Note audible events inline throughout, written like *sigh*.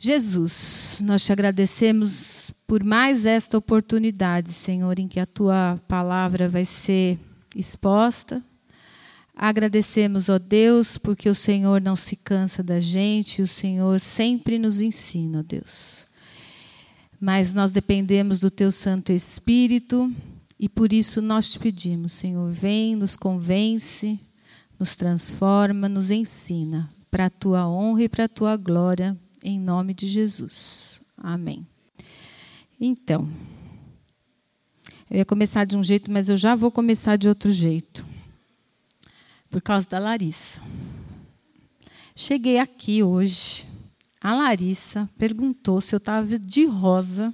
Jesus, nós te agradecemos por mais esta oportunidade, Senhor, em que a tua palavra vai ser exposta. Agradecemos, ó Deus, porque o Senhor não se cansa da gente, o Senhor sempre nos ensina, ó Deus. Mas nós dependemos do teu Santo Espírito e por isso nós te pedimos, Senhor, vem, nos convence, nos transforma, nos ensina para a tua honra e para a tua glória em nome de Jesus. Amém. Então, eu ia começar de um jeito, mas eu já vou começar de outro jeito. Por causa da Larissa. Cheguei aqui hoje. A Larissa perguntou se eu estava de rosa,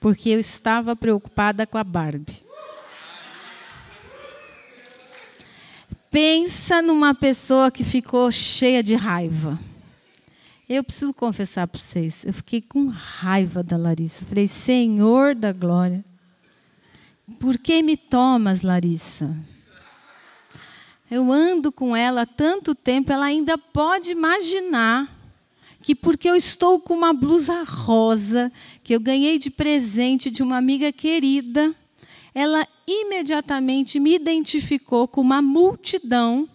porque eu estava preocupada com a Barbie. Pensa numa pessoa que ficou cheia de raiva. Eu preciso confessar para vocês, eu fiquei com raiva da Larissa. Falei, Senhor da glória, por que me tomas, Larissa? Eu ando com ela há tanto tempo, ela ainda pode imaginar que porque eu estou com uma blusa rosa que eu ganhei de presente de uma amiga querida, ela imediatamente me identificou com uma multidão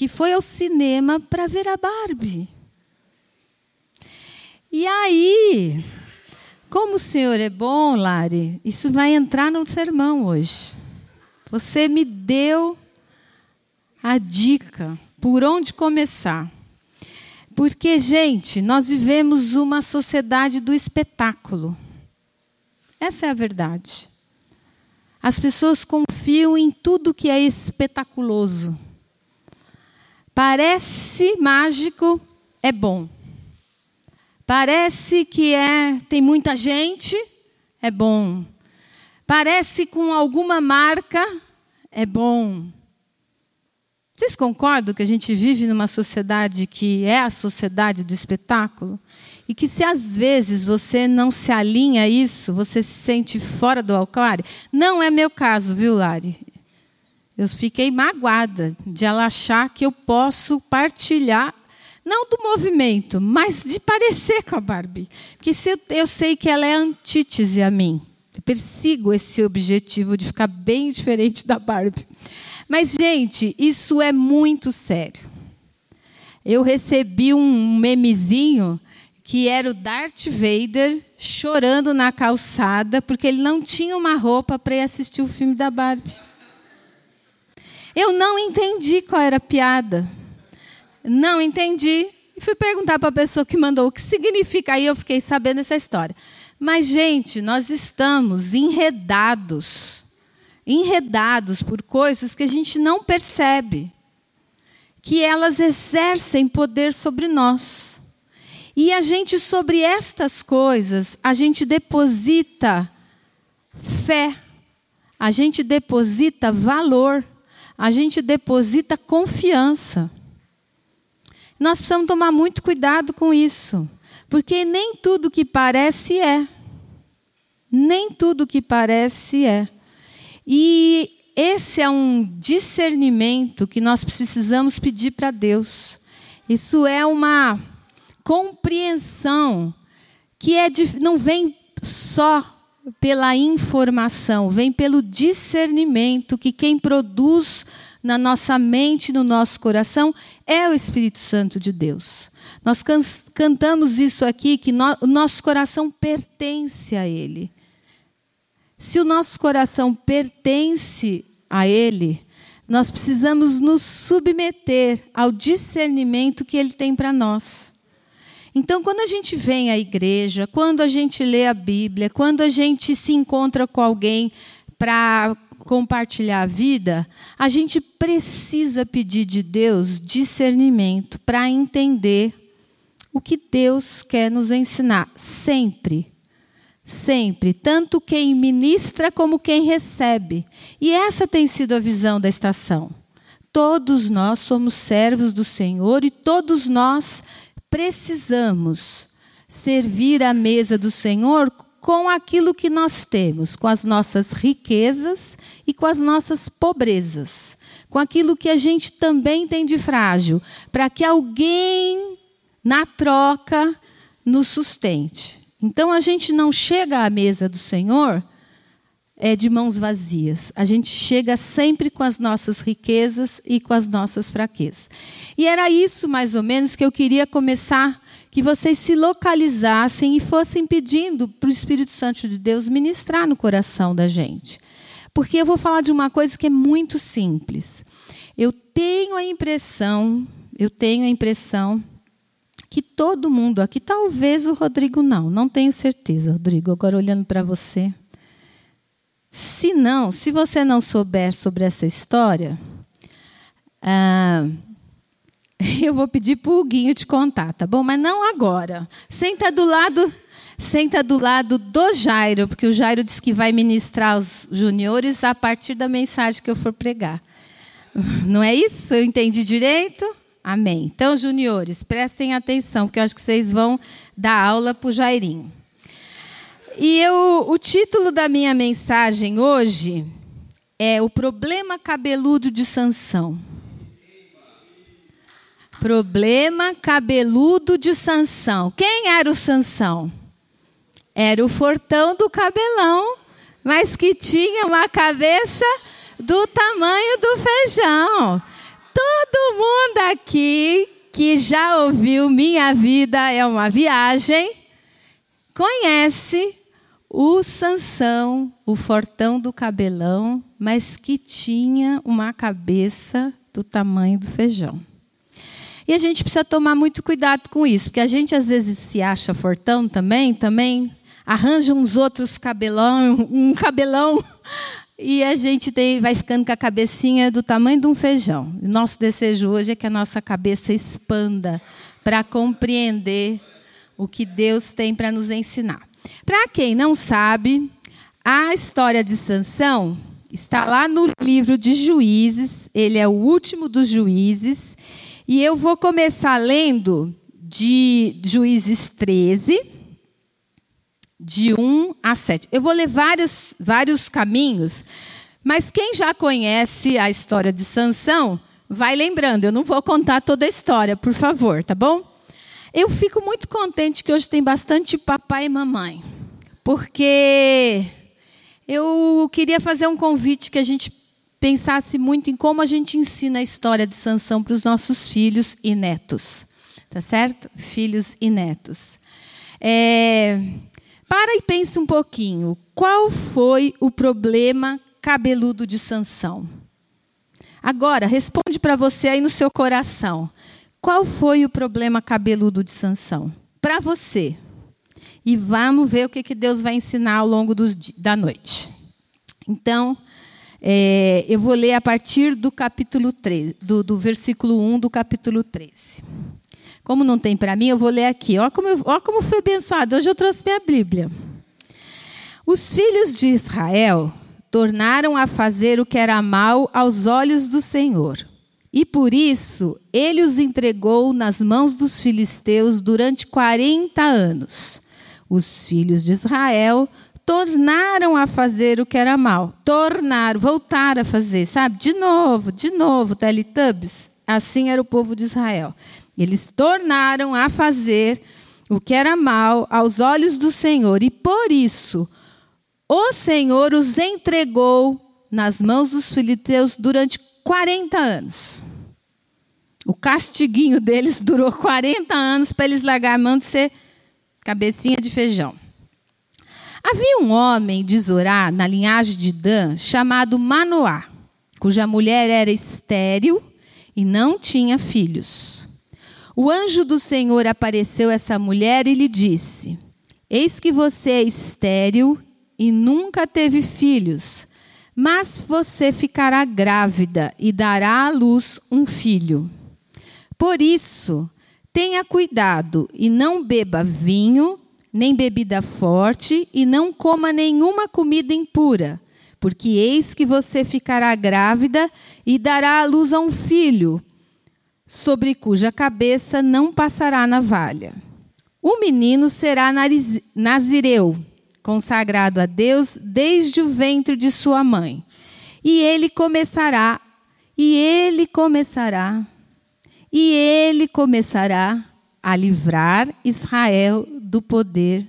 que foi ao cinema para ver a Barbie. E aí, como o senhor é bom, Lari, isso vai entrar no sermão hoje. Você me deu a dica por onde começar. Porque, gente, nós vivemos uma sociedade do espetáculo. Essa é a verdade. As pessoas confiam em tudo que é espetaculoso. Parece mágico, é bom. Parece que é tem muita gente, é bom. Parece com alguma marca, é bom. Vocês concordam que a gente vive numa sociedade que é a sociedade do espetáculo? E que se às vezes você não se alinha a isso, você se sente fora do alquário? Não é meu caso, viu, Lari? Eu fiquei magoada de ela achar que eu posso partilhar, não do movimento, mas de parecer com a Barbie. Porque se eu, eu sei que ela é antítese a mim. Eu persigo esse objetivo de ficar bem diferente da Barbie. Mas, gente, isso é muito sério. Eu recebi um memezinho que era o Darth Vader chorando na calçada porque ele não tinha uma roupa para ir assistir o filme da Barbie. Eu não entendi qual era a piada. Não entendi. E fui perguntar para a pessoa que mandou o que significa. Aí eu fiquei sabendo essa história. Mas, gente, nós estamos enredados enredados por coisas que a gente não percebe, que elas exercem poder sobre nós. E a gente, sobre estas coisas, a gente deposita fé, a gente deposita valor a gente deposita confiança. Nós precisamos tomar muito cuidado com isso, porque nem tudo que parece é. Nem tudo que parece é. E esse é um discernimento que nós precisamos pedir para Deus. Isso é uma compreensão que é não vem só pela informação, vem pelo discernimento que quem produz na nossa mente, no nosso coração, é o Espírito Santo de Deus. Nós can cantamos isso aqui, que no o nosso coração pertence a Ele. Se o nosso coração pertence a Ele, nós precisamos nos submeter ao discernimento que Ele tem para nós. Então, quando a gente vem à igreja, quando a gente lê a Bíblia, quando a gente se encontra com alguém para compartilhar a vida, a gente precisa pedir de Deus discernimento para entender o que Deus quer nos ensinar, sempre. Sempre, tanto quem ministra como quem recebe. E essa tem sido a visão da estação. Todos nós somos servos do Senhor e todos nós precisamos servir à mesa do Senhor com aquilo que nós temos, com as nossas riquezas e com as nossas pobrezas, com aquilo que a gente também tem de frágil, para que alguém na troca, nos sustente. Então a gente não chega à mesa do Senhor é, de mãos vazias. A gente chega sempre com as nossas riquezas e com as nossas fraquezas. E era isso, mais ou menos, que eu queria começar, que vocês se localizassem e fossem pedindo para o Espírito Santo de Deus ministrar no coração da gente. Porque eu vou falar de uma coisa que é muito simples. Eu tenho a impressão, eu tenho a impressão que todo mundo aqui, talvez o Rodrigo não, não tenho certeza, Rodrigo, agora olhando para você. Se não, se você não souber sobre essa história, ah, *laughs* eu vou pedir para o Guinho te contar, tá bom? Mas não agora. Senta do lado, senta do lado do Jairo, porque o Jairo disse que vai ministrar os juniores a partir da mensagem que eu for pregar. *laughs* Não é isso? Eu entendi direito? Amém. Então, juniores, prestem atenção, porque eu acho que vocês vão dar aula para o Jairinho. E eu, o título da minha mensagem hoje é O Problema Cabeludo de Sansão. Problema cabeludo de Sansão. Quem era o Sansão? Era o fortão do cabelão, mas que tinha uma cabeça do tamanho do feijão. Todo mundo aqui que já ouviu Minha Vida é uma Viagem conhece o Sansão, o fortão do cabelão, mas que tinha uma cabeça do tamanho do feijão. E a gente precisa tomar muito cuidado com isso, porque a gente às vezes se acha fortão também, também arranja uns outros cabelão, um cabelão, *laughs* e a gente tem, vai ficando com a cabecinha do tamanho de um feijão. Nosso desejo hoje é que a nossa cabeça expanda para compreender o que Deus tem para nos ensinar. Para quem não sabe, a história de Sansão está lá no livro de Juízes, ele é o último dos juízes, e eu vou começar lendo de Juízes 13, de 1 a 7. Eu vou ler vários, vários caminhos, mas quem já conhece a história de Sansão, vai lembrando. Eu não vou contar toda a história, por favor, tá bom? Eu fico muito contente que hoje tem bastante papai e mamãe, porque eu queria fazer um convite que a gente pensasse muito em como a gente ensina a história de Sansão para os nossos filhos e netos, tá certo? Filhos e netos. É, para e pense um pouquinho. Qual foi o problema cabeludo de Sansão? Agora, responde para você aí no seu coração. Qual foi o problema cabeludo de Sansão? Para você. E vamos ver o que, que Deus vai ensinar ao longo do, da noite. Então, é, eu vou ler a partir do capítulo 13, do, do versículo 1 do capítulo 13. Como não tem para mim, eu vou ler aqui. Olha como, eu, como fui abençoado. Hoje eu trouxe minha Bíblia. Os filhos de Israel tornaram a fazer o que era mal aos olhos do Senhor e por isso ele os entregou nas mãos dos filisteus durante 40 anos. Os filhos de Israel tornaram a fazer o que era mal. Tornaram, voltaram a fazer, sabe? De novo, de novo, Teletubbies. Assim era o povo de Israel. Eles tornaram a fazer o que era mal aos olhos do Senhor. E por isso o Senhor os entregou nas mãos dos filisteus durante 40 anos. O castiguinho deles durou 40 anos para eles largar a mão de ser cabecinha de feijão. Havia um homem de Zorá, na linhagem de Dan, chamado Manoá, cuja mulher era estéril e não tinha filhos. O anjo do Senhor apareceu a essa mulher e lhe disse: Eis que você é estéril e nunca teve filhos, mas você ficará grávida e dará à luz um filho. Por isso, tenha cuidado e não beba vinho, nem bebida forte, e não coma nenhuma comida impura, porque eis que você ficará grávida e dará à luz a um filho, sobre cuja cabeça não passará navalha. O menino será nazireu consagrado a Deus desde o ventre de sua mãe. E ele começará, e ele começará, e ele começará a livrar Israel do poder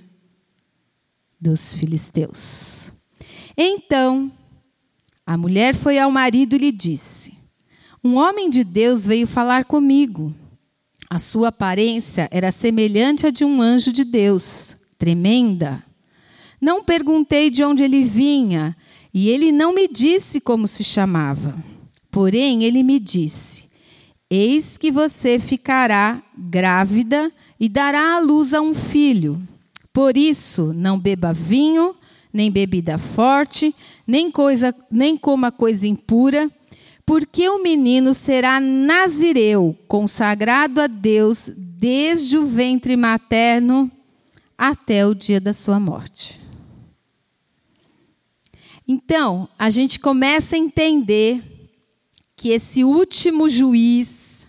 dos filisteus. Então, a mulher foi ao marido e lhe disse: Um homem de Deus veio falar comigo. A sua aparência era semelhante à de um anjo de Deus, tremenda. Não perguntei de onde ele vinha, e ele não me disse como se chamava. Porém, ele me disse: Eis que você ficará grávida e dará à luz a um filho. Por isso, não beba vinho, nem bebida forte, nem coisa, nem coma coisa impura, porque o menino será nazireu, consagrado a Deus desde o ventre materno até o dia da sua morte. Então, a gente começa a entender que esse último juiz,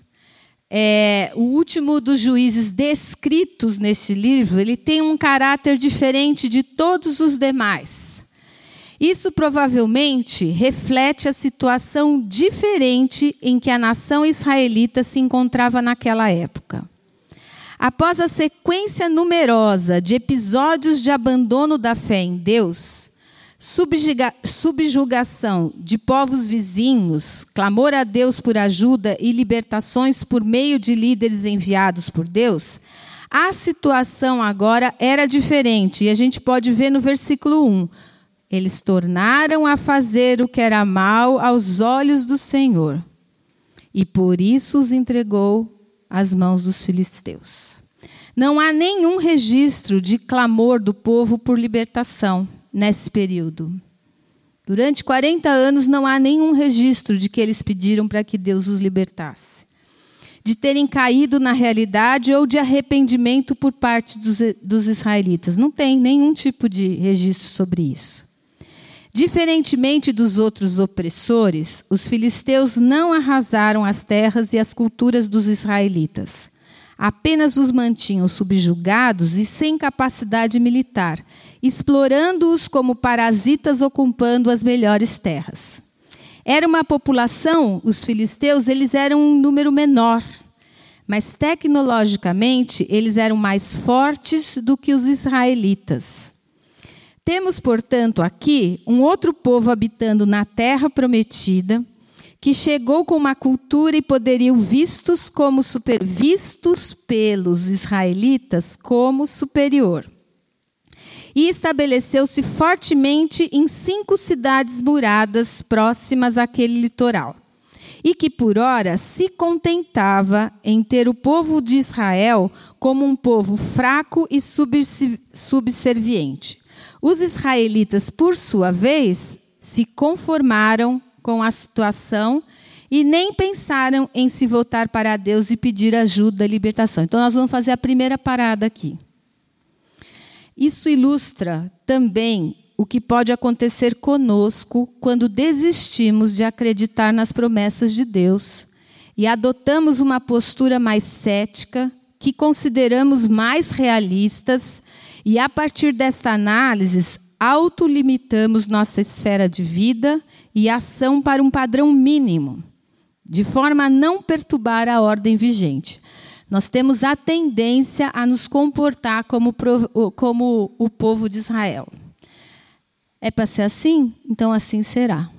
é, o último dos juízes descritos neste livro, ele tem um caráter diferente de todos os demais. Isso provavelmente reflete a situação diferente em que a nação israelita se encontrava naquela época. Após a sequência numerosa de episódios de abandono da fé em Deus, subjugação de povos vizinhos, clamor a Deus por ajuda e libertações por meio de líderes enviados por Deus, a situação agora era diferente e a gente pode ver no versículo 1. Eles tornaram a fazer o que era mal aos olhos do Senhor e por isso os entregou às mãos dos filisteus. Não há nenhum registro de clamor do povo por libertação nesse período. Durante 40 anos não há nenhum registro de que eles pediram para que Deus os libertasse. De terem caído na realidade ou de arrependimento por parte dos, dos israelitas. Não tem nenhum tipo de registro sobre isso. Diferentemente dos outros opressores, os filisteus não arrasaram as terras e as culturas dos israelitas apenas os mantinham subjugados e sem capacidade militar, explorando-os como parasitas ocupando as melhores terras. Era uma população, os filisteus, eles eram um número menor, mas tecnologicamente eles eram mais fortes do que os israelitas. Temos, portanto, aqui um outro povo habitando na terra prometida, que chegou com uma cultura e poderiam vistos como super, vistos pelos israelitas como superior. E estabeleceu-se fortemente em cinco cidades muradas próximas àquele litoral. E que por ora se contentava em ter o povo de Israel como um povo fraco e subserviente. Os israelitas, por sua vez, se conformaram com a situação e nem pensaram em se voltar para Deus e pedir ajuda e libertação. Então, nós vamos fazer a primeira parada aqui. Isso ilustra também o que pode acontecer conosco quando desistimos de acreditar nas promessas de Deus e adotamos uma postura mais cética, que consideramos mais realistas, e a partir desta análise autolimitamos nossa esfera de vida e ação para um padrão mínimo, de forma a não perturbar a ordem vigente. Nós temos a tendência a nos comportar como, como o povo de Israel. É para ser assim? Então assim será.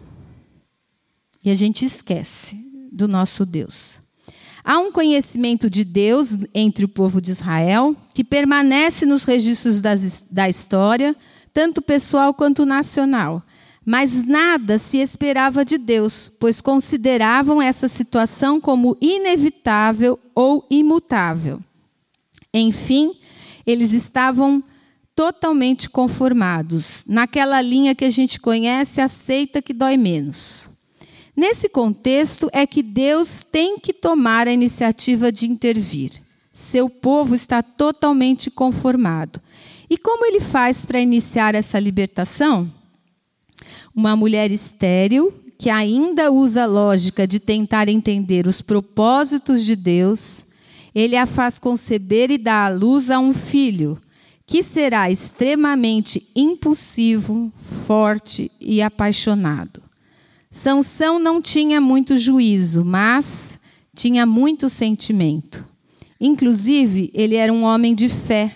E a gente esquece do nosso Deus. Há um conhecimento de Deus entre o povo de Israel que permanece nos registros das, da história, tanto pessoal quanto nacional. Mas nada se esperava de Deus, pois consideravam essa situação como inevitável ou imutável. Enfim, eles estavam totalmente conformados, naquela linha que a gente conhece, aceita que dói menos. Nesse contexto é que Deus tem que tomar a iniciativa de intervir. Seu povo está totalmente conformado. E como ele faz para iniciar essa libertação? Uma mulher estéril, que ainda usa a lógica de tentar entender os propósitos de Deus, ele a faz conceber e dar à luz a um filho, que será extremamente impulsivo, forte e apaixonado. Sansão não tinha muito juízo, mas tinha muito sentimento. Inclusive, ele era um homem de fé,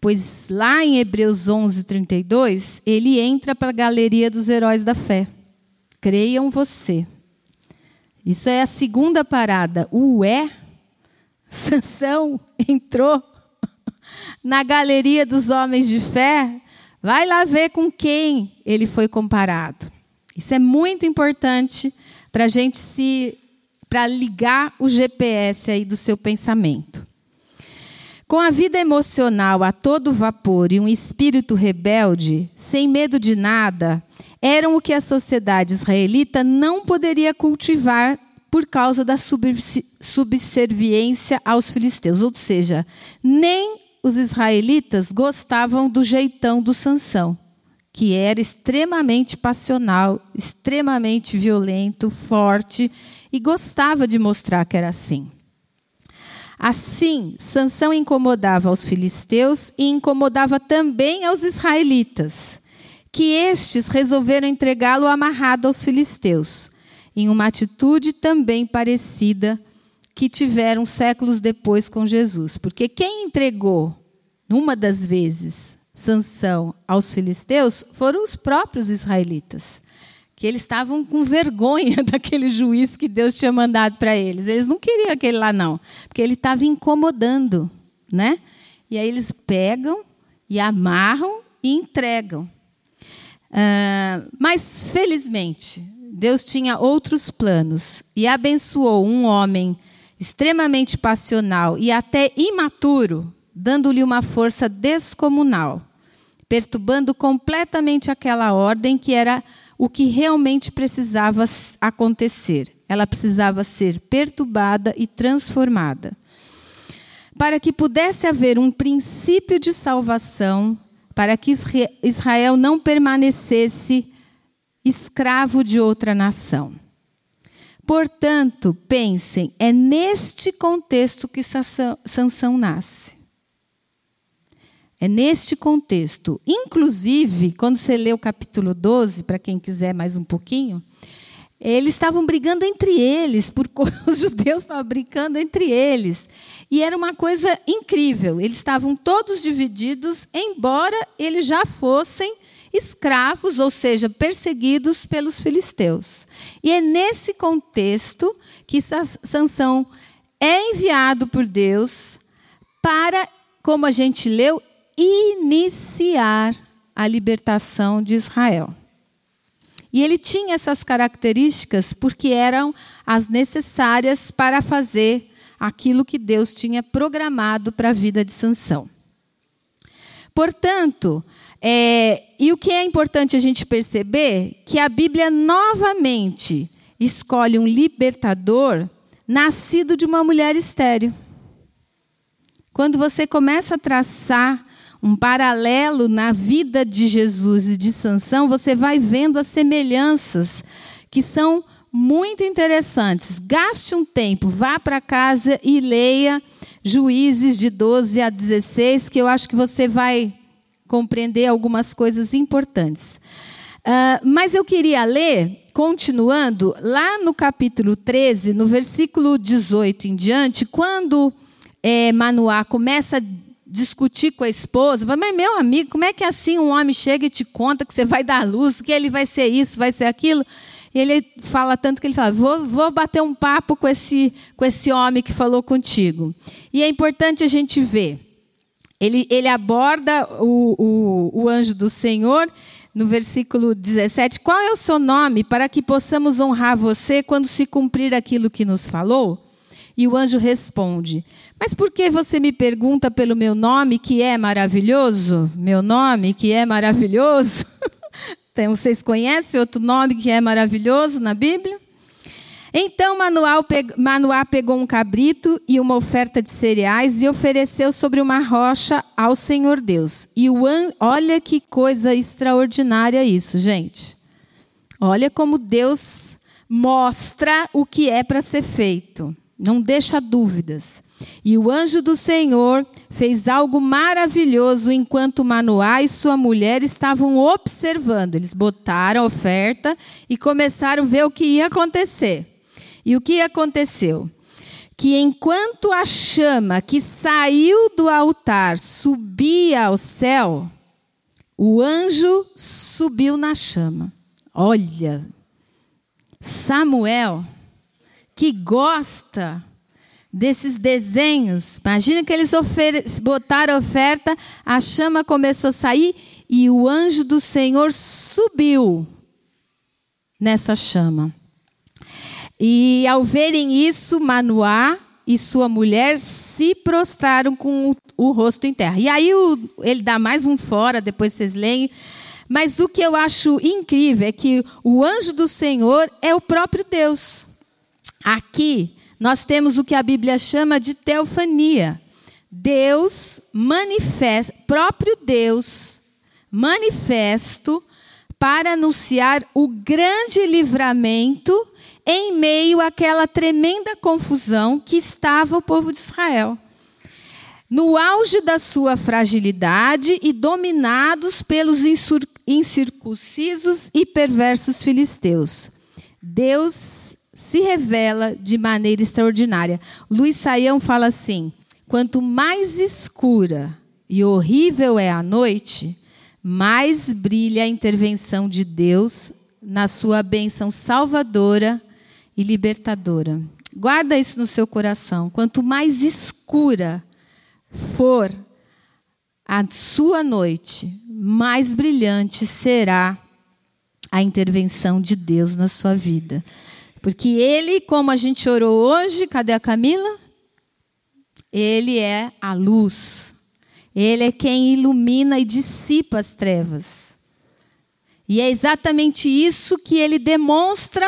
pois lá em Hebreus 11, 32, ele entra para a galeria dos heróis da fé. Creiam você. Isso é a segunda parada. O é, *laughs* Sansão entrou *laughs* na galeria dos homens de fé. Vai lá ver com quem ele foi comparado. Isso é muito importante para a gente se para ligar o GPS aí do seu pensamento. Com a vida emocional a todo vapor e um espírito rebelde, sem medo de nada, eram o que a sociedade israelita não poderia cultivar por causa da subserviência aos filisteus. Ou seja, nem os israelitas gostavam do jeitão do Sansão, que era extremamente passional, extremamente violento, forte e gostava de mostrar que era assim. Assim, Sansão incomodava aos filisteus e incomodava também aos israelitas, que estes resolveram entregá-lo amarrado aos filisteus, em uma atitude também parecida que tiveram séculos depois com Jesus. Porque quem entregou, numa das vezes, Sansão aos filisteus foram os próprios israelitas que eles estavam com vergonha *laughs* daquele juiz que Deus tinha mandado para eles. Eles não queriam aquele lá, não, porque ele estava incomodando, né? E aí eles pegam e amarram e entregam. Uh, mas, felizmente, Deus tinha outros planos e abençoou um homem extremamente passional e até imaturo, dando-lhe uma força descomunal, perturbando completamente aquela ordem que era o que realmente precisava acontecer. Ela precisava ser perturbada e transformada. Para que pudesse haver um princípio de salvação, para que Israel não permanecesse escravo de outra nação. Portanto, pensem, é neste contexto que Sansão nasce. É neste contexto. Inclusive, quando você lê o capítulo 12, para quem quiser mais um pouquinho, eles estavam brigando entre eles, por *laughs* os judeus estavam brigando entre eles. E era uma coisa incrível. Eles estavam todos divididos, embora eles já fossem escravos, ou seja, perseguidos pelos filisteus. E é nesse contexto que Sansão é enviado por Deus para, como a gente leu, iniciar a libertação de Israel. E ele tinha essas características porque eram as necessárias para fazer aquilo que Deus tinha programado para a vida de Sansão. Portanto, é, e o que é importante a gente perceber que a Bíblia novamente escolhe um libertador nascido de uma mulher estéril. Quando você começa a traçar um paralelo na vida de Jesus e de Sansão, você vai vendo as semelhanças que são muito interessantes. Gaste um tempo, vá para casa e leia Juízes de 12 a 16, que eu acho que você vai compreender algumas coisas importantes. Uh, mas eu queria ler, continuando, lá no capítulo 13, no versículo 18 em diante, quando é, Manoá começa a discutir com a esposa, mas meu amigo, como é que assim um homem chega e te conta que você vai dar luz, que ele vai ser isso, vai ser aquilo? E ele fala tanto que ele fala, vou, vou bater um papo com esse, com esse homem que falou contigo. E é importante a gente ver. Ele, ele aborda o, o, o anjo do Senhor no versículo 17: Qual é o seu nome para que possamos honrar você quando se cumprir aquilo que nos falou? E o anjo responde: Mas por que você me pergunta pelo meu nome que é maravilhoso? Meu nome que é maravilhoso? *laughs* então, vocês conhecem outro nome que é maravilhoso na Bíblia? Então Manoá pegou um cabrito e uma oferta de cereais e ofereceu sobre uma rocha ao Senhor Deus. E o olha que coisa extraordinária isso, gente. Olha como Deus mostra o que é para ser feito. Não deixa dúvidas. E o anjo do Senhor fez algo maravilhoso enquanto Manoá e sua mulher estavam observando. Eles botaram a oferta e começaram a ver o que ia acontecer. E o que aconteceu? que enquanto a chama que saiu do altar subia ao céu, o anjo subiu na chama. Olha, Samuel, que gosta desses desenhos, imagina que eles botaram oferta, a chama começou a sair e o anjo do Senhor subiu nessa chama. E ao verem isso, Manoá e sua mulher se prostraram com o, o rosto em terra. E aí o, ele dá mais um fora, depois vocês leem. Mas o que eu acho incrível é que o anjo do Senhor é o próprio Deus. Aqui nós temos o que a Bíblia chama de teofania. Deus manifesta, próprio Deus manifesto para anunciar o grande livramento em meio àquela tremenda confusão que estava o povo de Israel. No auge da sua fragilidade e dominados pelos incircuncisos e perversos filisteus, Deus se revela de maneira extraordinária. Luiz Saião fala assim: quanto mais escura e horrível é a noite, mais brilha a intervenção de Deus na sua bênção salvadora e libertadora. Guarda isso no seu coração. Quanto mais escura for a sua noite, mais brilhante será a intervenção de Deus na sua vida. Porque Ele, como a gente orou hoje, cadê a Camila? Ele é a luz. Ele é quem ilumina e dissipa as trevas. E é exatamente isso que ele demonstra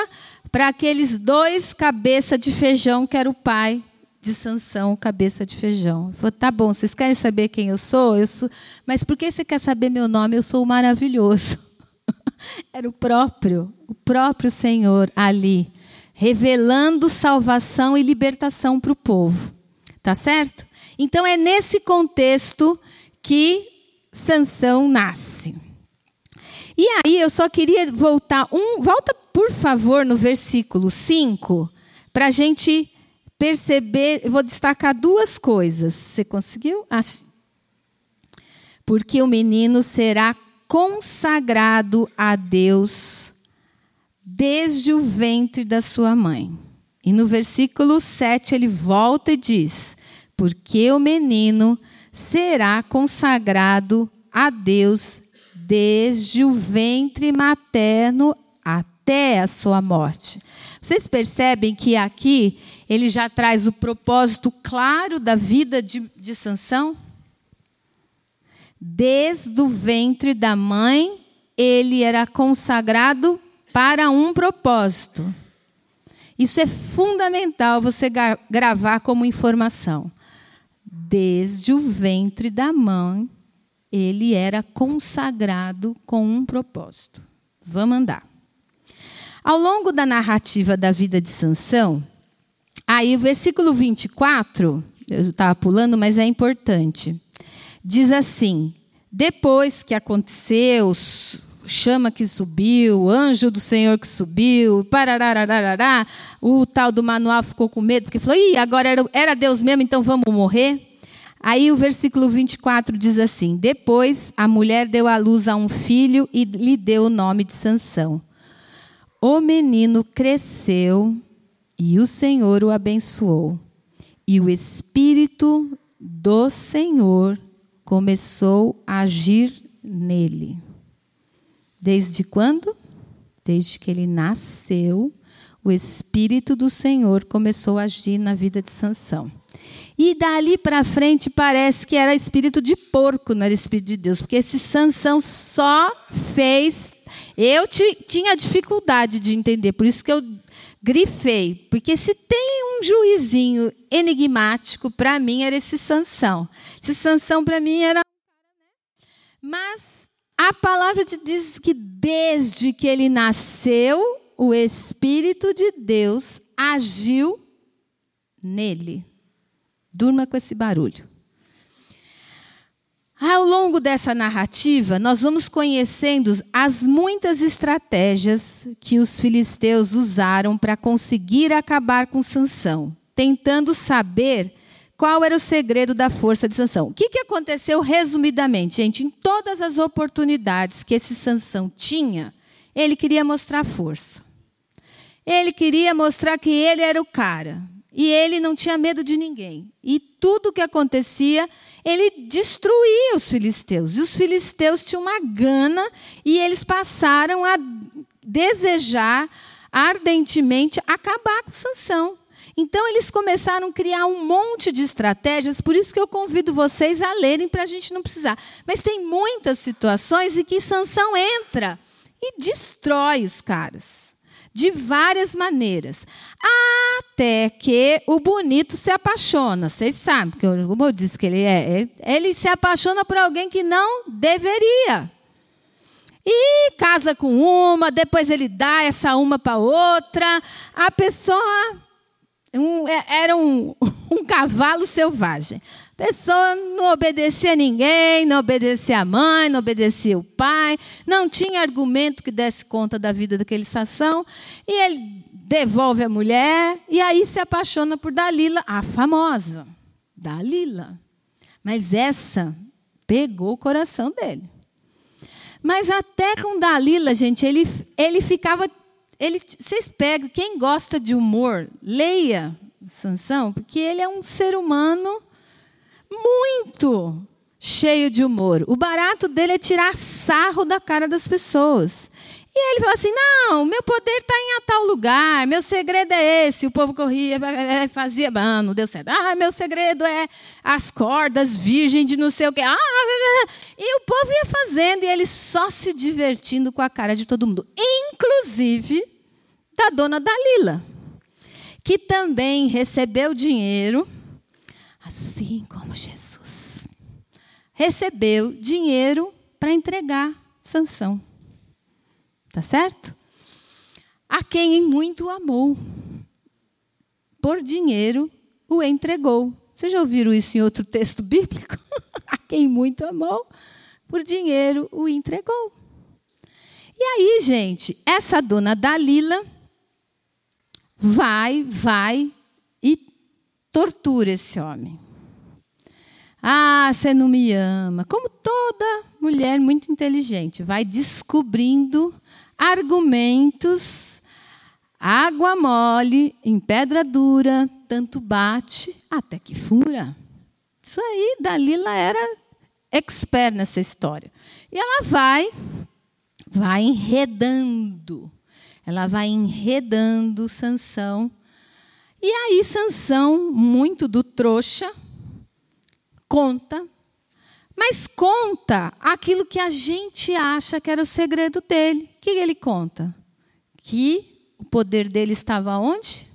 para aqueles dois cabeça de feijão que era o pai de Sansão, cabeça de feijão. Falei, tá bom, vocês querem saber quem eu sou? Eu sou, mas por que você quer saber meu nome? Eu sou o maravilhoso. *laughs* era o próprio, o próprio Senhor ali, revelando salvação e libertação para o povo. Tá certo? Então é nesse contexto que Sansão nasce. E aí eu só queria voltar um, volta por favor no versículo 5, para a gente perceber, eu vou destacar duas coisas. Você conseguiu? Porque o menino será consagrado a Deus desde o ventre da sua mãe. E no versículo 7 ele volta e diz: Porque o menino será consagrado a Deus desde o ventre materno até a sua morte. Vocês percebem que aqui ele já traz o propósito claro da vida de, de Sansão? Desde o ventre da mãe, ele era consagrado para um propósito. Isso é fundamental você gravar como informação. Desde o ventre da mãe, ele era consagrado com um propósito. Vamos andar. Ao longo da narrativa da vida de Sansão, aí o versículo 24, eu estava pulando, mas é importante. Diz assim: depois que aconteceu, chama que subiu, anjo do Senhor que subiu, pararararará, o tal do manual ficou com medo, porque falou: Ih, agora era, era Deus mesmo, então vamos morrer. Aí o versículo 24 diz assim: Depois a mulher deu à luz a um filho e lhe deu o nome de Sansão. O menino cresceu e o Senhor o abençoou. E o espírito do Senhor começou a agir nele. Desde quando? Desde que ele nasceu, o espírito do Senhor começou a agir na vida de Sansão. E dali para frente parece que era espírito de porco, não era espírito de Deus, porque esse Sansão só fez. Eu tinha dificuldade de entender, por isso que eu grifei, porque se tem um juizinho enigmático para mim era esse Sansão. Esse Sansão para mim era mas a palavra diz que desde que ele nasceu, o espírito de Deus agiu nele. Durma com esse barulho. Ao longo dessa narrativa, nós vamos conhecendo as muitas estratégias que os filisteus usaram para conseguir acabar com Sansão. tentando saber qual era o segredo da força de Sansão. O que, que aconteceu resumidamente, gente? Em todas as oportunidades que esse Sansão tinha, ele queria mostrar força. Ele queria mostrar que ele era o cara. E ele não tinha medo de ninguém. E tudo o que acontecia, ele destruía os filisteus. E os filisteus tinham uma gana e eles passaram a desejar ardentemente acabar com Sansão. Então eles começaram a criar um monte de estratégias, por isso que eu convido vocês a lerem para a gente não precisar. Mas tem muitas situações em que Sansão entra e destrói os caras. De várias maneiras. Até que o bonito se apaixona. Vocês sabem, que como eu disse que ele é, ele se apaixona por alguém que não deveria. E casa com uma, depois ele dá essa uma para outra. A pessoa um, é, era um, *laughs* um cavalo selvagem. A pessoa não obedecia a ninguém, não obedecia a mãe, não obedecia o pai, não tinha argumento que desse conta da vida daquele sação. E ele devolve a mulher e aí se apaixona por Dalila, a famosa. Dalila. Mas essa pegou o coração dele. Mas até com Dalila, gente, ele, ele ficava. Ele, vocês pegam, quem gosta de humor, leia Sansão, porque ele é um ser humano muito cheio de humor. O barato dele é tirar sarro da cara das pessoas. E ele falou assim: não, meu poder está em tal lugar, meu segredo é esse. O povo corria, fazia, ah, não deu certo. Ah, meu segredo é as cordas virgem de não sei o quê. Ah, e o povo ia fazendo, e ele só se divertindo com a cara de todo mundo, inclusive da dona Dalila, que também recebeu dinheiro, assim como Jesus. Recebeu dinheiro para entregar Sansão. Tá certo? A quem muito amou, por dinheiro o entregou. Vocês já ouviram isso em outro texto bíblico? *laughs* A quem muito amou, por dinheiro o entregou. E aí, gente, essa dona Dalila vai, vai e tortura esse homem. Ah, você não me ama. Como toda mulher muito inteligente, vai descobrindo argumentos, água mole em pedra dura, tanto bate até que fura. Isso aí, Dalila era expert nessa história. E ela vai, vai enredando. Ela vai enredando Sansão. E aí Sansão, muito do trouxa, conta mas conta aquilo que a gente acha que era o segredo dele. O que ele conta? Que o poder dele estava onde?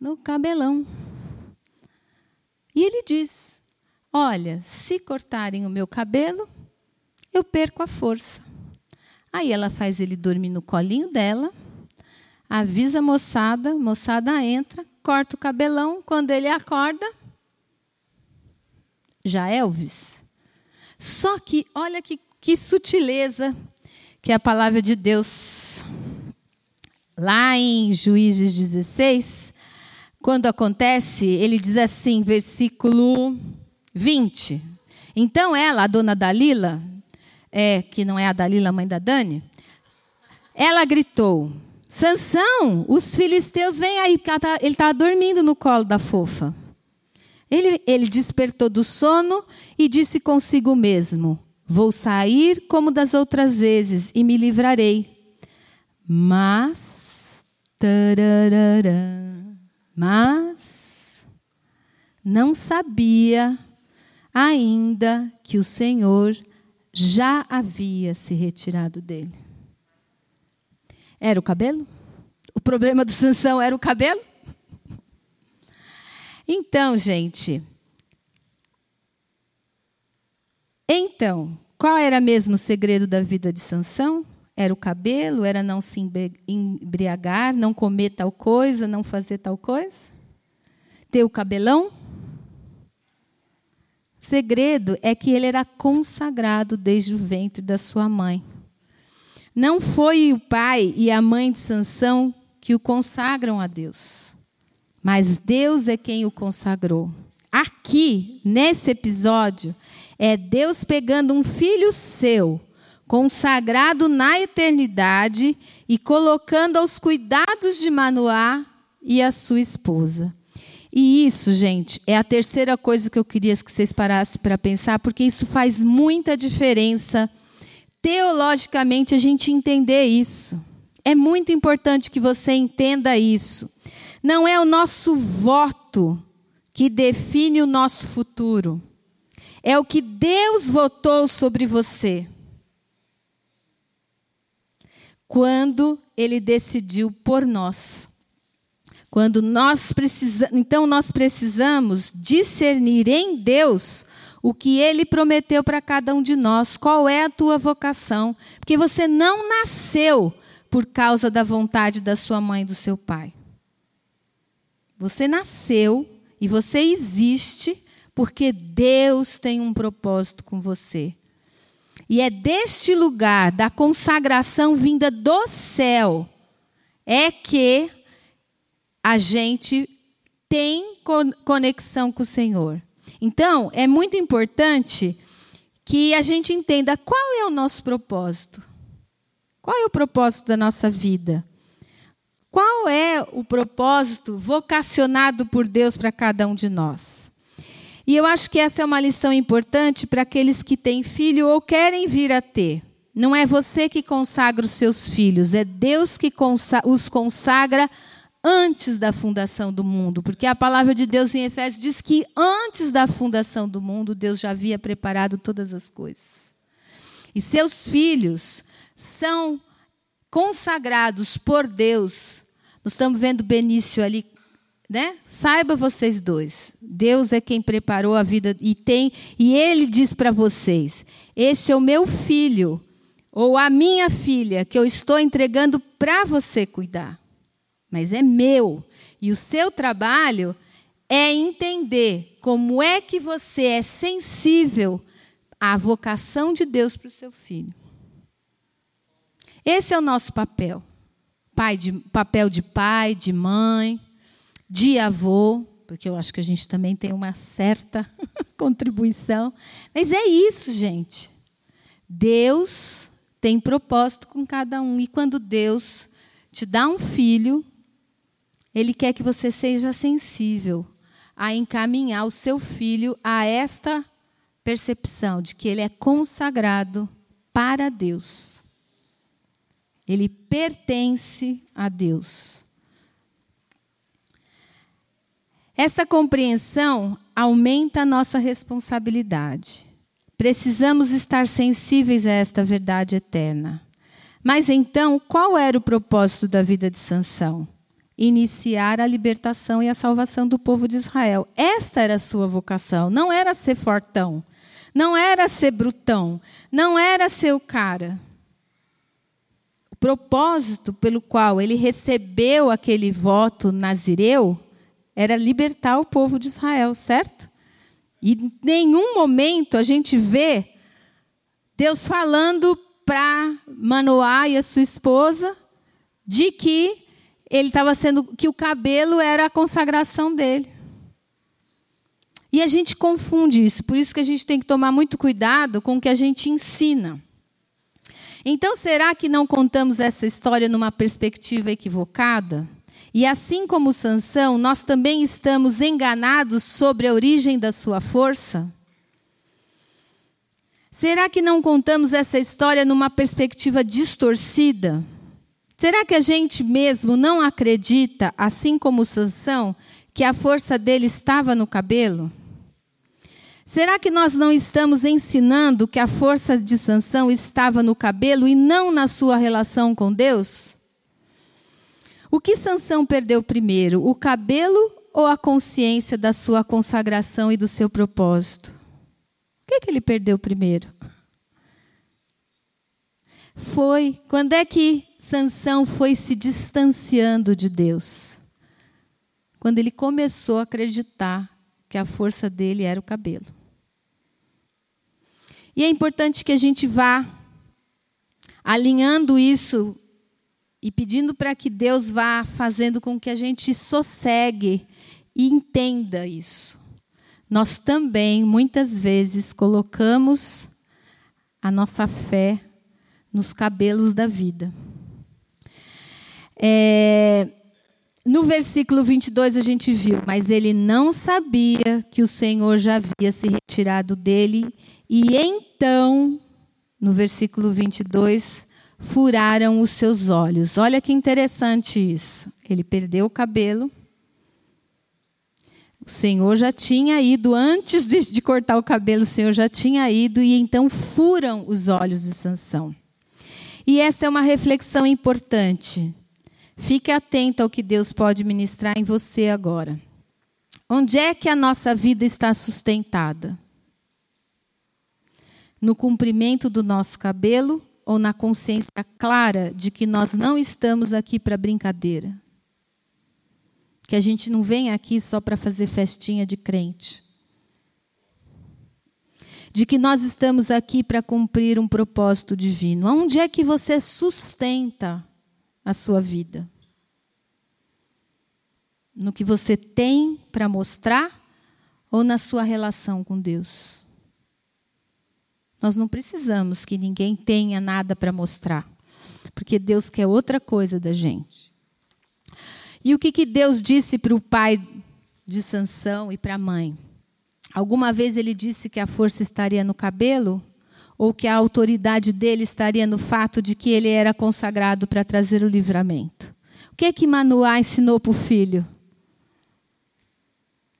No cabelão. E ele diz: Olha, se cortarem o meu cabelo, eu perco a força. Aí ela faz ele dormir no colinho dela, avisa a moçada, a moçada entra, corta o cabelão, quando ele acorda, já Elvis. Só que, olha que, que sutileza que é a palavra de Deus. Lá em Juízes 16, quando acontece, ele diz assim, versículo 20. Então ela, a dona Dalila, é, que não é a Dalila, mãe da Dani, ela gritou: Sansão, os filisteus vêm aí, porque tá, ele estava dormindo no colo da fofa. Ele, ele despertou do sono e disse consigo mesmo: Vou sair como das outras vezes e me livrarei. Mas, tararara, mas, não sabia ainda que o Senhor já havia se retirado dele. Era o cabelo? O problema do Sansão era o cabelo? Então, gente. Então, qual era mesmo o segredo da vida de Sansão? Era o cabelo? Era não se embriagar, não comer tal coisa, não fazer tal coisa? Ter o cabelão? O segredo é que ele era consagrado desde o ventre da sua mãe. Não foi o pai e a mãe de Sansão que o consagram a Deus. Mas Deus é quem o consagrou. Aqui, nesse episódio, é Deus pegando um filho seu, consagrado na eternidade, e colocando aos cuidados de Manoá e a sua esposa. E isso, gente, é a terceira coisa que eu queria que vocês parassem para pensar, porque isso faz muita diferença. Teologicamente, a gente entender isso. É muito importante que você entenda isso. Não é o nosso voto que define o nosso futuro. É o que Deus votou sobre você. Quando ele decidiu por nós. Quando nós precisamos, então nós precisamos discernir em Deus o que ele prometeu para cada um de nós, qual é a tua vocação, porque você não nasceu por causa da vontade da sua mãe e do seu pai. Você nasceu e você existe porque Deus tem um propósito com você. E é deste lugar, da consagração vinda do céu, é que a gente tem conexão com o Senhor. Então, é muito importante que a gente entenda qual é o nosso propósito. Qual é o propósito da nossa vida? Qual é o propósito vocacionado por Deus para cada um de nós? E eu acho que essa é uma lição importante para aqueles que têm filho ou querem vir a ter. Não é você que consagra os seus filhos, é Deus que os consagra antes da fundação do mundo, porque a palavra de Deus em Efésios diz que antes da fundação do mundo, Deus já havia preparado todas as coisas. E seus filhos são consagrados por Deus nós estamos vendo Benício ali, né? Saiba vocês dois. Deus é quem preparou a vida e tem e ele diz para vocês: "Este é o meu filho ou a minha filha que eu estou entregando para você cuidar. Mas é meu. E o seu trabalho é entender como é que você é sensível à vocação de Deus para o seu filho. Esse é o nosso papel pai de, papel de pai, de mãe, de avô, porque eu acho que a gente também tem uma certa *laughs* contribuição. Mas é isso, gente. Deus tem propósito com cada um. E quando Deus te dá um filho, Ele quer que você seja sensível a encaminhar o seu filho a esta percepção de que ele é consagrado para Deus. Ele pertence a Deus. Esta compreensão aumenta a nossa responsabilidade. Precisamos estar sensíveis a esta verdade eterna. Mas então, qual era o propósito da vida de Sansão? Iniciar a libertação e a salvação do povo de Israel. Esta era a sua vocação, não era ser fortão, não era ser brutão, não era ser o cara propósito pelo qual ele recebeu aquele voto nazireu era libertar o povo de Israel, certo? E em nenhum momento a gente vê Deus falando para Manoá e a sua esposa de que ele estava sendo que o cabelo era a consagração dele. E a gente confunde isso, por isso que a gente tem que tomar muito cuidado com o que a gente ensina. Então, será que não contamos essa história numa perspectiva equivocada? E assim como Sansão, nós também estamos enganados sobre a origem da sua força? Será que não contamos essa história numa perspectiva distorcida? Será que a gente mesmo não acredita, assim como Sansão, que a força dele estava no cabelo? Será que nós não estamos ensinando que a força de sanção estava no cabelo e não na sua relação com Deus? O que Sansão perdeu primeiro, o cabelo ou a consciência da sua consagração e do seu propósito? O que, é que ele perdeu primeiro? Foi quando é que Sansão foi se distanciando de Deus? Quando ele começou a acreditar que a força dele era o cabelo. E é importante que a gente vá alinhando isso e pedindo para que Deus vá fazendo com que a gente sossegue e entenda isso. Nós também, muitas vezes, colocamos a nossa fé nos cabelos da vida. É, no versículo 22 a gente viu, mas ele não sabia que o Senhor já havia se retirado dele, e então, no versículo 22, furaram os seus olhos. Olha que interessante isso. Ele perdeu o cabelo. O Senhor já tinha ido, antes de, cortar o cabelo, o Senhor já tinha ido, e então furam os olhos de Sansão. E essa é uma reflexão importante. Fique atento ao que Deus pode ministrar em você agora. Onde é que a nossa vida está sustentada? No cumprimento do nosso cabelo ou na consciência clara de que nós não estamos aqui para brincadeira? Que a gente não vem aqui só para fazer festinha de crente. De que nós estamos aqui para cumprir um propósito divino. Onde é que você sustenta a sua vida? No que você tem para mostrar ou na sua relação com Deus? Nós não precisamos que ninguém tenha nada para mostrar, porque Deus quer outra coisa da gente. E o que, que Deus disse para o pai de Sansão e para a mãe? Alguma vez ele disse que a força estaria no cabelo? Ou que a autoridade dele estaria no fato de que ele era consagrado para trazer o livramento? O que é que Manoá ensinou para o filho?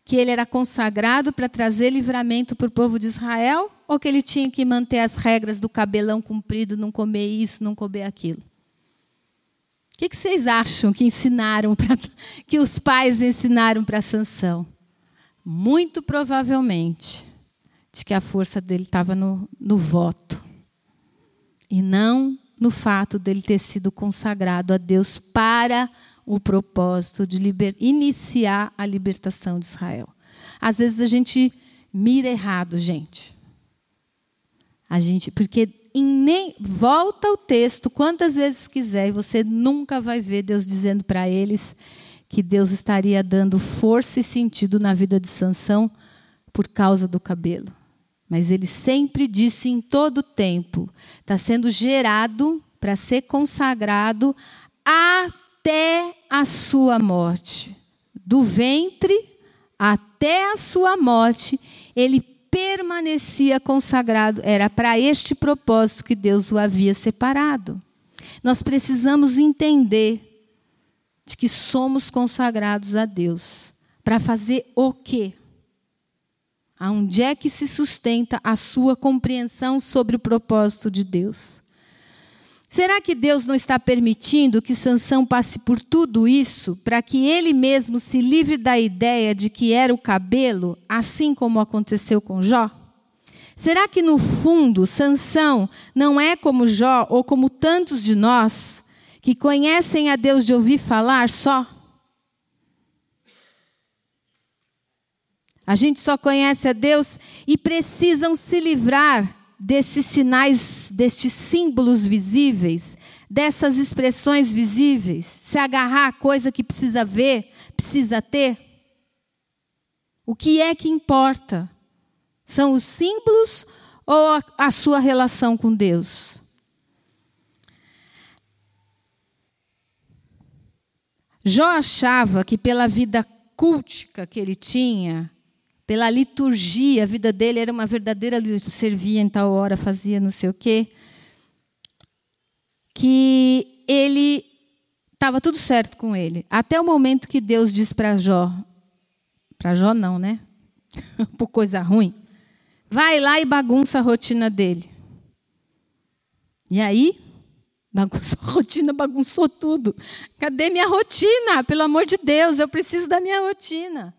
Que ele era consagrado para trazer livramento para o povo de Israel? Ou que ele tinha que manter as regras do cabelão comprido, não comer isso, não comer aquilo? O que, que vocês acham que ensinaram pra, que os pais ensinaram para Sansão? Muito provavelmente de que a força dele estava no, no voto e não no fato dele ter sido consagrado a Deus para o propósito de liber, iniciar a libertação de Israel. Às vezes a gente mira errado, gente. A gente, porque nem volta o texto quantas vezes quiser e você nunca vai ver Deus dizendo para eles que Deus estaria dando força e sentido na vida de Sansão por causa do cabelo. Mas ele sempre disse em todo tempo, está sendo gerado para ser consagrado até a sua morte. Do ventre até a sua morte, ele permanecia consagrado. Era para este propósito que Deus o havia separado. Nós precisamos entender de que somos consagrados a Deus. Para fazer o quê? Aonde é que se sustenta a sua compreensão sobre o propósito de Deus? Será que Deus não está permitindo que Sansão passe por tudo isso para que ele mesmo se livre da ideia de que era o cabelo, assim como aconteceu com Jó? Será que no fundo Sansão não é como Jó ou como tantos de nós que conhecem a Deus de ouvir falar só? A gente só conhece a Deus e precisam se livrar desses sinais, destes símbolos visíveis, dessas expressões visíveis, se agarrar a coisa que precisa ver, precisa ter. O que é que importa? São os símbolos ou a, a sua relação com Deus? Jó achava que pela vida cultica que ele tinha, pela liturgia, a vida dele era uma verdadeira servia em tal hora, fazia não sei o quê, que ele estava tudo certo com ele, até o momento que Deus diz para Jó, para Jó não, né? *laughs* Por coisa ruim. Vai lá e bagunça a rotina dele. E aí, bagunçou a rotina, bagunçou tudo. Cadê minha rotina? Pelo amor de Deus, eu preciso da minha rotina.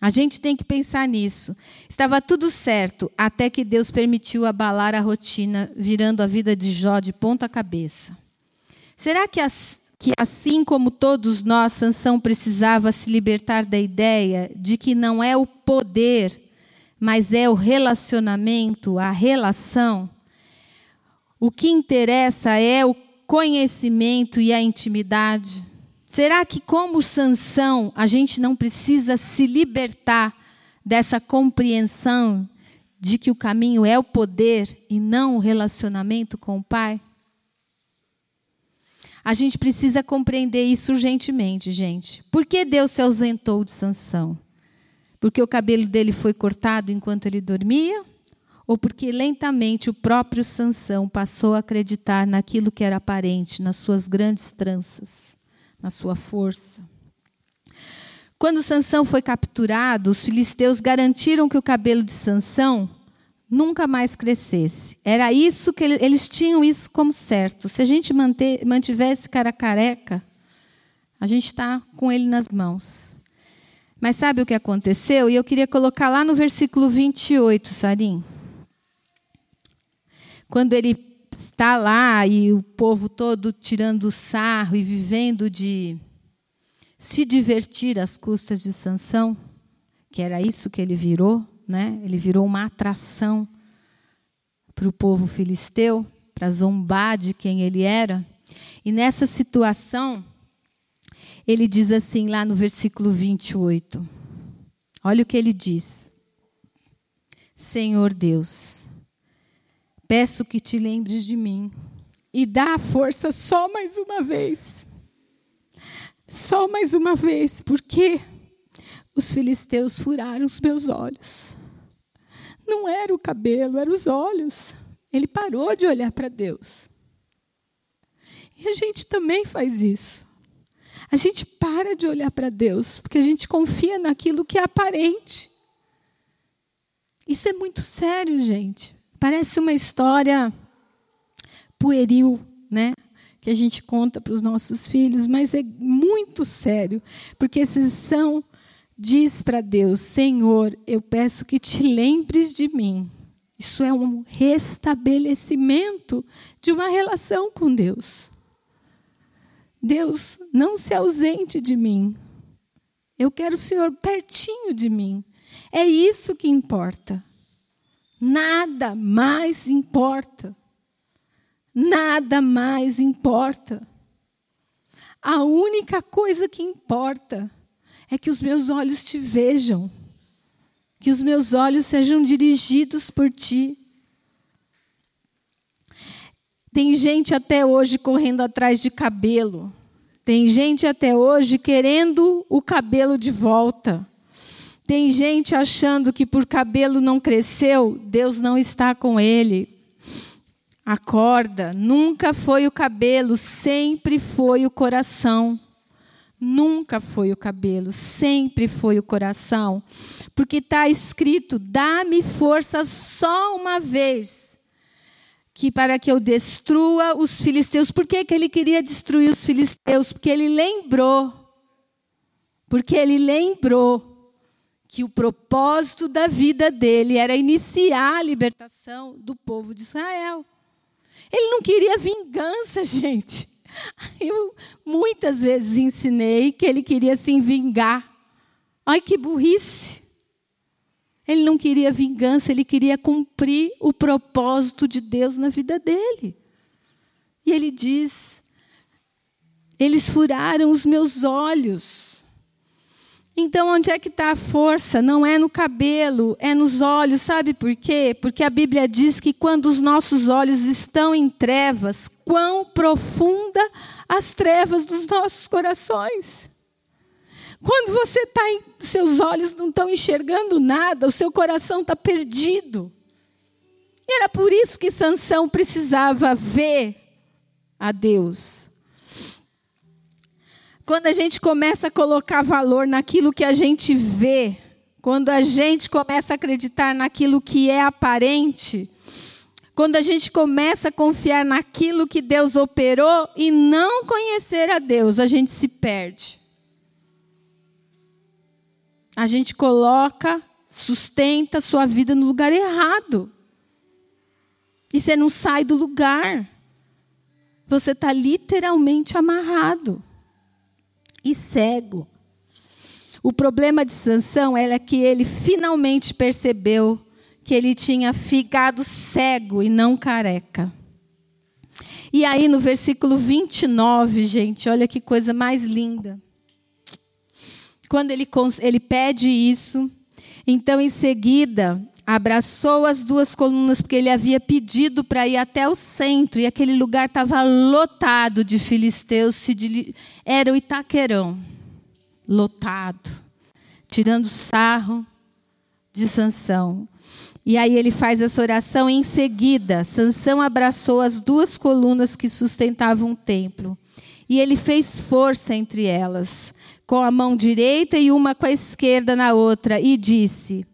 A gente tem que pensar nisso. Estava tudo certo até que Deus permitiu abalar a rotina, virando a vida de Jó de ponta cabeça. Será que, assim como todos nós, Sansão precisava se libertar da ideia de que não é o poder, mas é o relacionamento, a relação? O que interessa é o conhecimento e a intimidade. Será que, como Sansão, a gente não precisa se libertar dessa compreensão de que o caminho é o poder e não o relacionamento com o Pai? A gente precisa compreender isso urgentemente, gente. Por que Deus se ausentou de Sansão? Porque o cabelo dele foi cortado enquanto ele dormia? Ou porque lentamente o próprio Sansão passou a acreditar naquilo que era aparente, nas suas grandes tranças, na sua força? Quando Sansão foi capturado, os filisteus garantiram que o cabelo de Sansão nunca mais crescesse. Era isso que eles tinham isso como certo. Se a gente manter, mantivesse cara careca, a gente está com ele nas mãos. Mas sabe o que aconteceu? E eu queria colocar lá no versículo 28, Sarim. Quando ele está lá e o povo todo tirando sarro e vivendo de se divertir às custas de Sansão, que era isso que ele virou, né? Ele virou uma atração para o povo filisteu, para zombar de quem ele era. E nessa situação, ele diz assim lá no versículo 28. Olha o que ele diz. Senhor Deus, peço que te lembres de mim e dá a força só mais uma vez. Só mais uma vez, porque os filisteus furaram os meus olhos. Não era o cabelo, eram os olhos. Ele parou de olhar para Deus. E a gente também faz isso. A gente para de olhar para Deus, porque a gente confia naquilo que é aparente. Isso é muito sério, gente. Parece uma história pueril, né? Que a gente conta para os nossos filhos, mas é muito sério, porque esses são diz para Deus: Senhor, eu peço que te lembres de mim. Isso é um restabelecimento de uma relação com Deus. Deus, não se ausente de mim. Eu quero o Senhor pertinho de mim. É isso que importa. Nada mais importa. Nada mais importa. A única coisa que importa é que os meus olhos te vejam, que os meus olhos sejam dirigidos por ti. Tem gente até hoje correndo atrás de cabelo. Tem gente até hoje querendo o cabelo de volta. Tem gente achando que por cabelo não cresceu, Deus não está com ele. Acorda, nunca foi o cabelo, sempre foi o coração. Nunca foi o cabelo, sempre foi o coração. Porque está escrito: dá-me força só uma vez, que para que eu destrua os filisteus. Por que, que ele queria destruir os filisteus? Porque ele lembrou. Porque ele lembrou que o propósito da vida dele era iniciar a libertação do povo de Israel. Ele não queria vingança, *laughs* gente. Eu muitas vezes ensinei que ele queria se vingar. Ai, que burrice! Ele não queria vingança, ele queria cumprir o propósito de Deus na vida dele. E ele diz: Eles furaram os meus olhos. Então, onde é que está a força? Não é no cabelo, é nos olhos. Sabe por quê? Porque a Bíblia diz que quando os nossos olhos estão em trevas, quão profunda as trevas dos nossos corações. Quando você está, seus olhos não estão enxergando nada, o seu coração está perdido. E era por isso que Sansão precisava ver a Deus. Quando a gente começa a colocar valor naquilo que a gente vê, quando a gente começa a acreditar naquilo que é aparente, quando a gente começa a confiar naquilo que Deus operou e não conhecer a Deus, a gente se perde. A gente coloca, sustenta a sua vida no lugar errado. E você não sai do lugar. Você está literalmente amarrado e cego. O problema de Sansão era que ele finalmente percebeu que ele tinha ficado cego e não careca. E aí no versículo 29, gente, olha que coisa mais linda. Quando ele, ele pede isso, então em seguida abraçou as duas colunas, porque ele havia pedido para ir até o centro, e aquele lugar estava lotado de filisteus, era o Itaquerão, lotado, tirando sarro de Sansão. E aí ele faz essa oração e em seguida, Sansão abraçou as duas colunas que sustentavam o templo. E ele fez força entre elas, com a mão direita e uma com a esquerda na outra, e disse: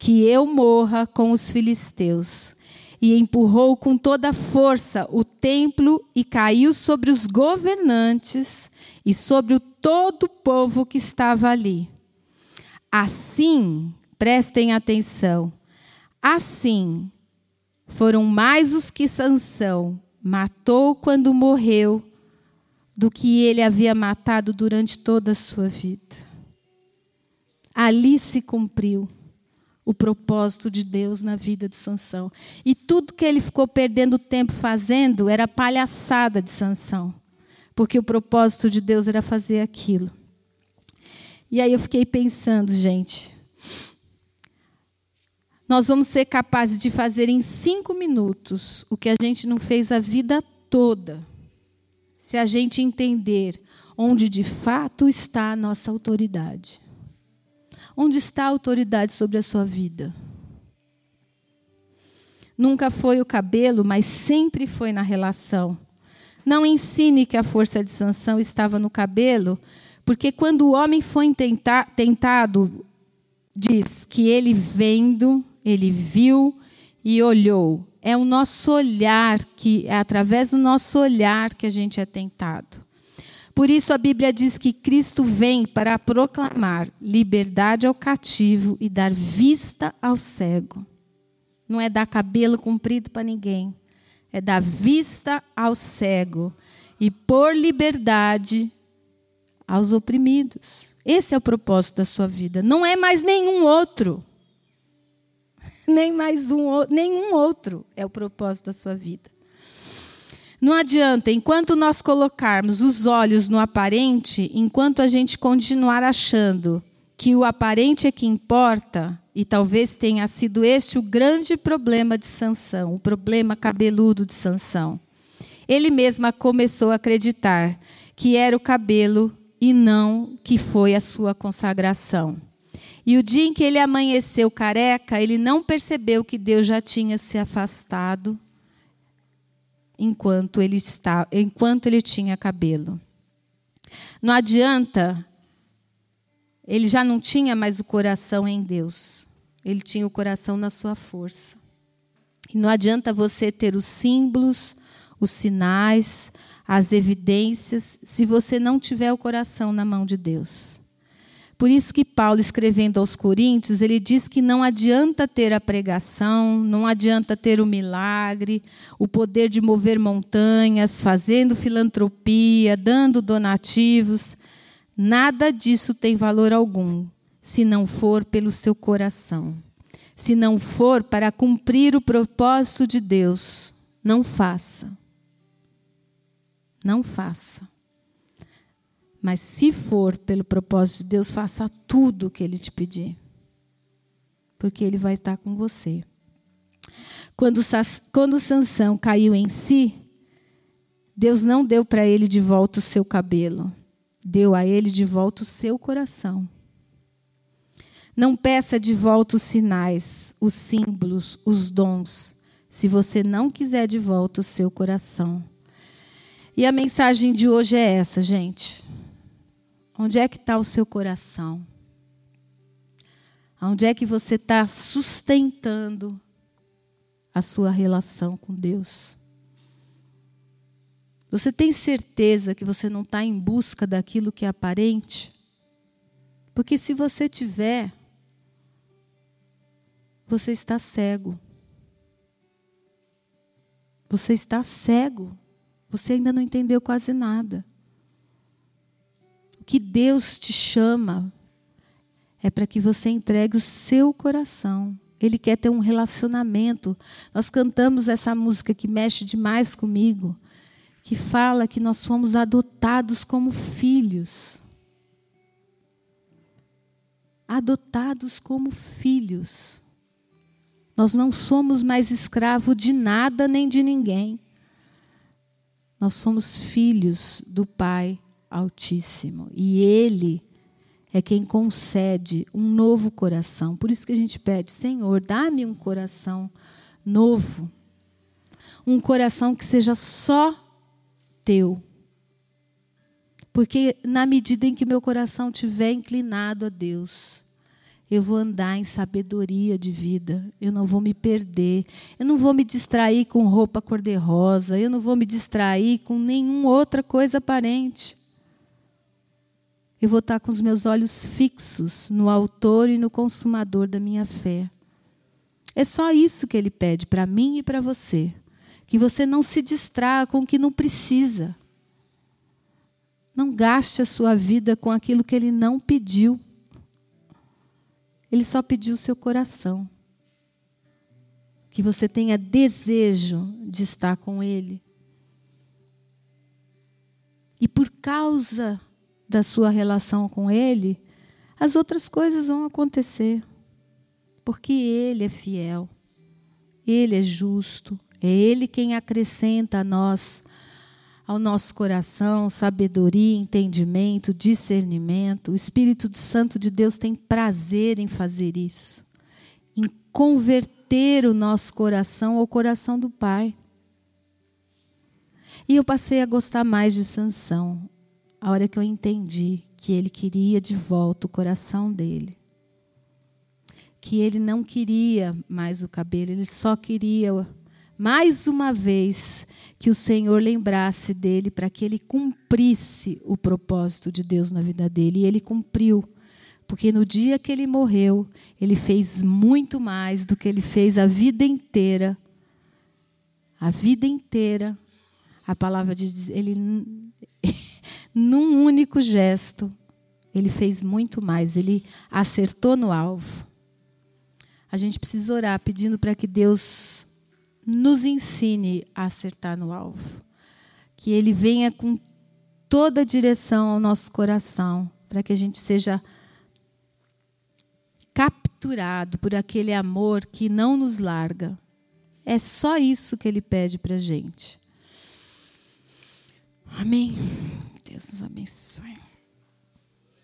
Que eu morra com os filisteus. E empurrou com toda força o templo e caiu sobre os governantes e sobre o todo o povo que estava ali. Assim, prestem atenção, Assim, foram mais os que Sansão matou quando morreu do que ele havia matado durante toda a sua vida. Ali se cumpriu o propósito de Deus na vida de Sansão. E tudo que ele ficou perdendo tempo fazendo era palhaçada de Sansão, porque o propósito de Deus era fazer aquilo. E aí eu fiquei pensando, gente, nós vamos ser capazes de fazer em cinco minutos o que a gente não fez a vida toda, se a gente entender onde de fato está a nossa autoridade. Onde está a autoridade sobre a sua vida? Nunca foi o cabelo, mas sempre foi na relação. Não ensine que a força de sanção estava no cabelo, porque quando o homem foi tentado, diz que ele vendo ele viu e olhou. É o nosso olhar que é através do nosso olhar que a gente é tentado. Por isso a Bíblia diz que Cristo vem para proclamar liberdade ao cativo e dar vista ao cego. Não é dar cabelo comprido para ninguém, é dar vista ao cego e por liberdade aos oprimidos. Esse é o propósito da sua vida, não é mais nenhum outro *laughs* nem mais um, nenhum outro é o propósito da sua vida. Não adianta, enquanto nós colocarmos os olhos no aparente, enquanto a gente continuar achando que o aparente é que importa, e talvez tenha sido este o grande problema de Sansão, o problema cabeludo de Sansão. Ele mesmo começou a acreditar que era o cabelo e não que foi a sua consagração. E o dia em que ele amanheceu careca, ele não percebeu que Deus já tinha se afastado enquanto ele, está, enquanto ele tinha cabelo. Não adianta, ele já não tinha mais o coração em Deus, ele tinha o coração na sua força. E não adianta você ter os símbolos, os sinais, as evidências, se você não tiver o coração na mão de Deus. Por isso que Paulo, escrevendo aos Coríntios, ele diz que não adianta ter a pregação, não adianta ter o milagre, o poder de mover montanhas, fazendo filantropia, dando donativos. Nada disso tem valor algum, se não for pelo seu coração. Se não for para cumprir o propósito de Deus, não faça. Não faça. Mas se for pelo propósito de Deus, faça tudo o que ele te pedir. Porque ele vai estar com você. Quando, quando Sansão caiu em si, Deus não deu para ele de volta o seu cabelo. Deu a ele de volta o seu coração. Não peça de volta os sinais, os símbolos, os dons, se você não quiser de volta o seu coração. E a mensagem de hoje é essa, gente. Onde é que está o seu coração? Onde é que você está sustentando a sua relação com Deus? Você tem certeza que você não está em busca daquilo que é aparente? Porque se você tiver, você está cego. Você está cego. Você ainda não entendeu quase nada que Deus te chama é para que você entregue o seu coração, Ele quer ter um relacionamento. Nós cantamos essa música que mexe demais comigo, que fala que nós fomos adotados como filhos. Adotados como filhos. Nós não somos mais escravo de nada nem de ninguém. Nós somos filhos do Pai Altíssimo. E Ele é quem concede um novo coração. Por isso que a gente pede, Senhor, dá-me um coração novo. Um coração que seja só teu. Porque na medida em que meu coração estiver inclinado a Deus, eu vou andar em sabedoria de vida, eu não vou me perder, eu não vou me distrair com roupa cor-de-rosa, eu não vou me distrair com nenhuma outra coisa aparente. Eu vou estar com os meus olhos fixos no Autor e no Consumador da minha fé. É só isso que ele pede para mim e para você. Que você não se distraia com o que não precisa. Não gaste a sua vida com aquilo que ele não pediu. Ele só pediu o seu coração. Que você tenha desejo de estar com ele. E por causa da sua relação com Ele, as outras coisas vão acontecer. Porque Ele é fiel, Ele é justo, é Ele quem acrescenta a nós, ao nosso coração, sabedoria, entendimento, discernimento. O Espírito Santo de Deus tem prazer em fazer isso, em converter o nosso coração ao coração do Pai. E eu passei a gostar mais de Sansão a hora que eu entendi que ele queria de volta o coração dele. Que ele não queria mais o cabelo, ele só queria mais uma vez que o Senhor lembrasse dele para que ele cumprisse o propósito de Deus na vida dele. E ele cumpriu. Porque no dia que ele morreu, ele fez muito mais do que ele fez a vida inteira. A vida inteira. A palavra diz, ele *laughs* num único gesto, ele fez muito mais, ele acertou no alvo. A gente precisa orar pedindo para que Deus nos ensine a acertar no alvo. Que ele venha com toda a direção ao nosso coração, para que a gente seja capturado por aquele amor que não nos larga. É só isso que ele pede para a gente. Amém. Deus nos abençoe.